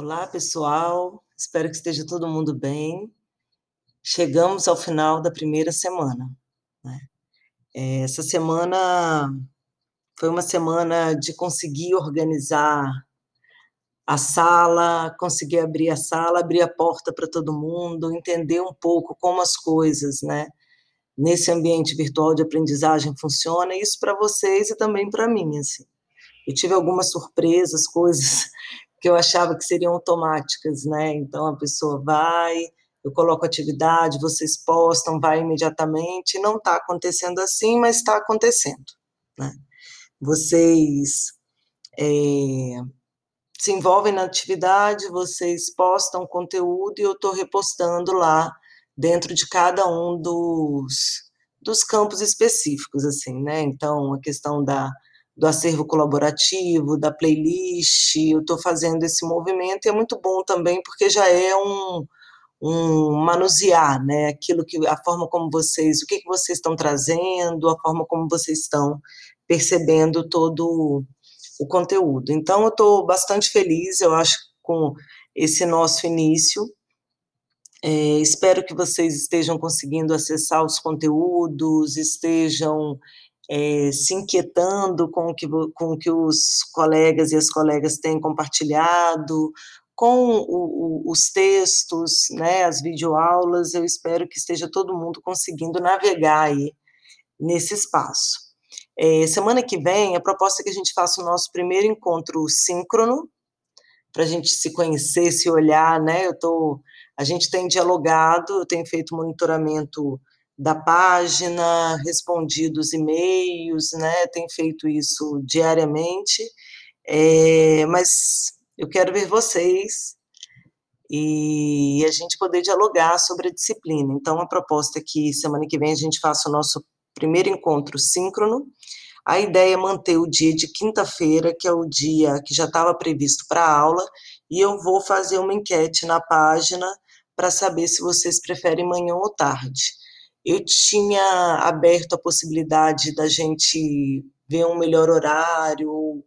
Olá, pessoal. Espero que esteja todo mundo bem. Chegamos ao final da primeira semana. Né? É, essa semana foi uma semana de conseguir organizar a sala, conseguir abrir a sala, abrir a porta para todo mundo, entender um pouco como as coisas, né, nesse ambiente virtual de aprendizagem funciona, isso para vocês e também para mim, assim. Eu tive algumas surpresas, coisas que eu achava que seriam automáticas, né? Então a pessoa vai, eu coloco atividade, vocês postam, vai imediatamente. Não está acontecendo assim, mas está acontecendo, né? Vocês é, se envolvem na atividade, vocês postam conteúdo e eu estou repostando lá dentro de cada um dos, dos campos específicos, assim, né? Então, a questão da do acervo colaborativo, da playlist, eu estou fazendo esse movimento e é muito bom também porque já é um, um manusear, né, aquilo que, a forma como vocês, o que, que vocês estão trazendo, a forma como vocês estão percebendo todo o conteúdo. Então, eu estou bastante feliz, eu acho, com esse nosso início, é, espero que vocês estejam conseguindo acessar os conteúdos, estejam é, se inquietando com o, que, com o que os colegas e as colegas têm compartilhado, com o, o, os textos, né, as videoaulas, eu espero que esteja todo mundo conseguindo navegar aí nesse espaço. É, semana que vem, a proposta é que a gente faça o nosso primeiro encontro síncrono, para a gente se conhecer, se olhar, né, eu tô, a gente tem dialogado, eu tenho feito monitoramento da página, respondido os e-mails, né? Tem feito isso diariamente, é, mas eu quero ver vocês e a gente poder dialogar sobre a disciplina. Então, a proposta é que semana que vem a gente faça o nosso primeiro encontro síncrono. A ideia é manter o dia de quinta-feira, que é o dia que já estava previsto para a aula, e eu vou fazer uma enquete na página para saber se vocês preferem manhã ou tarde. Eu tinha aberto a possibilidade da gente ver um melhor horário ou,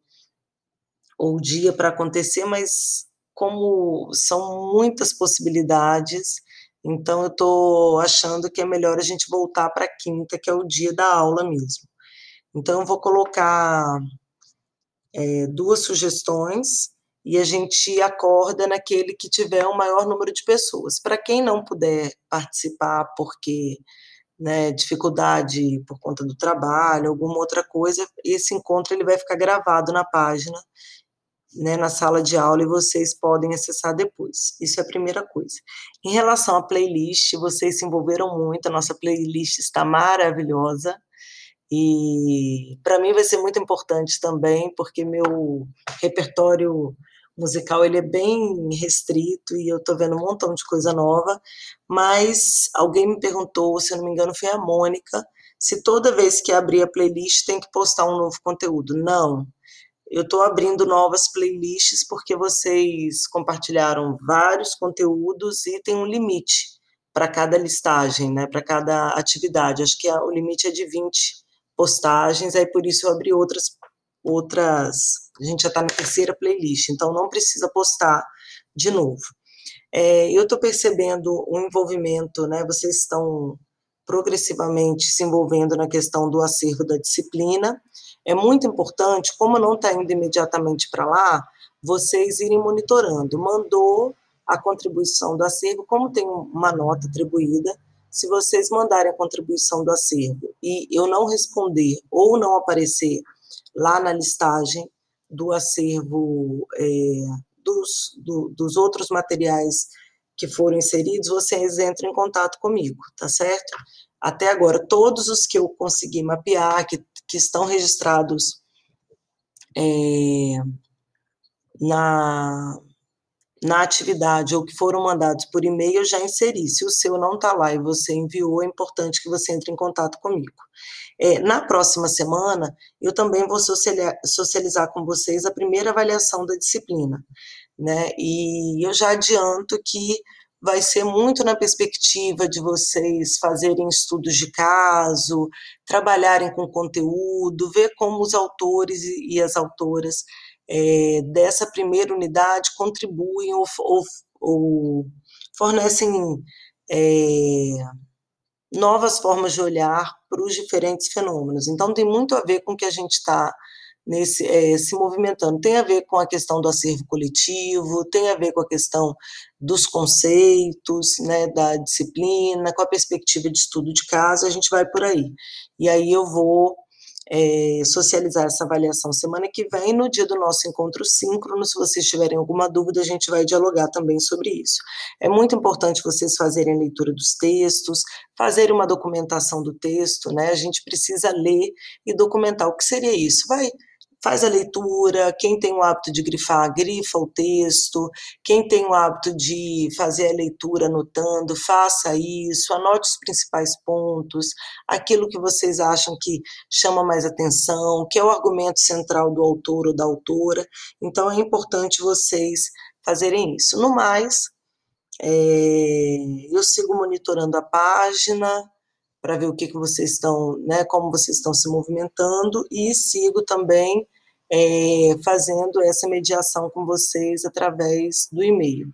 ou dia para acontecer, mas como são muitas possibilidades, então eu estou achando que é melhor a gente voltar para quinta, que é o dia da aula mesmo. Então eu vou colocar é, duas sugestões e a gente acorda naquele que tiver o maior número de pessoas. Para quem não puder participar porque né, dificuldade por conta do trabalho, alguma outra coisa, esse encontro ele vai ficar gravado na página, né, na sala de aula e vocês podem acessar depois. Isso é a primeira coisa. Em relação à playlist, vocês se envolveram muito, a nossa playlist está maravilhosa. E para mim vai ser muito importante também, porque meu repertório musical ele é bem restrito e eu estou vendo um montão de coisa nova, mas alguém me perguntou, se eu não me engano foi a Mônica, se toda vez que abrir a playlist tem que postar um novo conteúdo. Não, eu estou abrindo novas playlists porque vocês compartilharam vários conteúdos e tem um limite para cada listagem, né, para cada atividade. Acho que o limite é de 20 postagens, aí por isso eu abri outras outras. A gente já está na terceira playlist, então não precisa postar de novo. É, eu estou percebendo um envolvimento, né? Vocês estão progressivamente se envolvendo na questão do acervo da disciplina. É muito importante, como não está indo imediatamente para lá, vocês irem monitorando. Mandou a contribuição do acervo, como tem uma nota atribuída, se vocês mandarem a contribuição do acervo e eu não responder ou não aparecer lá na listagem do acervo é, dos, do, dos outros materiais que foram inseridos, vocês entram em contato comigo, tá certo? Até agora, todos os que eu consegui mapear, que, que estão registrados é, na, na atividade ou que foram mandados por e-mail, já inseri. Se o seu não está lá e você enviou, é importante que você entre em contato comigo. É, na próxima semana, eu também vou socializar com vocês a primeira avaliação da disciplina, né? E eu já adianto que vai ser muito na perspectiva de vocês fazerem estudos de caso, trabalharem com conteúdo, ver como os autores e as autoras é, dessa primeira unidade contribuem ou, ou, ou fornecem é, novas formas de olhar para os diferentes fenômenos. Então, tem muito a ver com o que a gente está nesse é, se movimentando. Tem a ver com a questão do acervo coletivo, tem a ver com a questão dos conceitos, né, da disciplina, com a perspectiva de estudo de caso, a gente vai por aí. E aí eu vou é, socializar essa avaliação semana que vem, no dia do nosso encontro síncrono. Se vocês tiverem alguma dúvida, a gente vai dialogar também sobre isso. É muito importante vocês fazerem a leitura dos textos, fazerem uma documentação do texto, né? A gente precisa ler e documentar o que seria isso. Vai faz a leitura, quem tem o hábito de grifar, grifa o texto, quem tem o hábito de fazer a leitura anotando, faça isso, anote os principais pontos, aquilo que vocês acham que chama mais atenção, que é o argumento central do autor ou da autora, então é importante vocês fazerem isso. No mais, é, eu sigo monitorando a página, para ver o que, que vocês estão, né, como vocês estão se movimentando e sigo também é, fazendo essa mediação com vocês através do e-mail,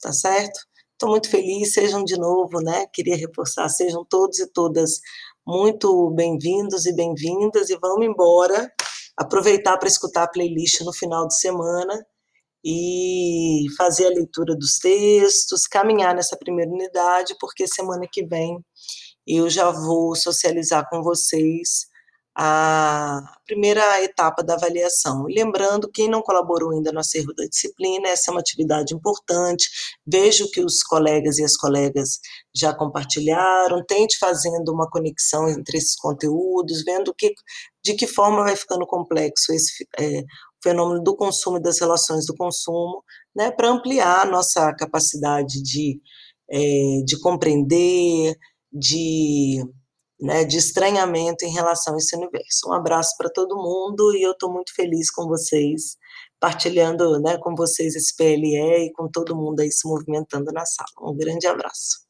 tá certo? Estou muito feliz, sejam de novo, né? Queria reforçar, sejam todos e todas muito bem-vindos e bem-vindas e vamos embora aproveitar para escutar a playlist no final de semana e fazer a leitura dos textos, caminhar nessa primeira unidade, porque semana que vem eu já vou socializar com vocês a primeira etapa da avaliação. lembrando, quem não colaborou ainda no acervo da disciplina, essa é uma atividade importante, vejo que os colegas e as colegas já compartilharam, tente fazendo uma conexão entre esses conteúdos, vendo que, de que forma vai ficando complexo esse é, fenômeno do consumo e das relações do consumo, né, para ampliar a nossa capacidade de, é, de compreender, de, né, de estranhamento em relação a esse universo. Um abraço para todo mundo e eu estou muito feliz com vocês, partilhando né, com vocês esse PLE e com todo mundo aí se movimentando na sala. Um grande abraço.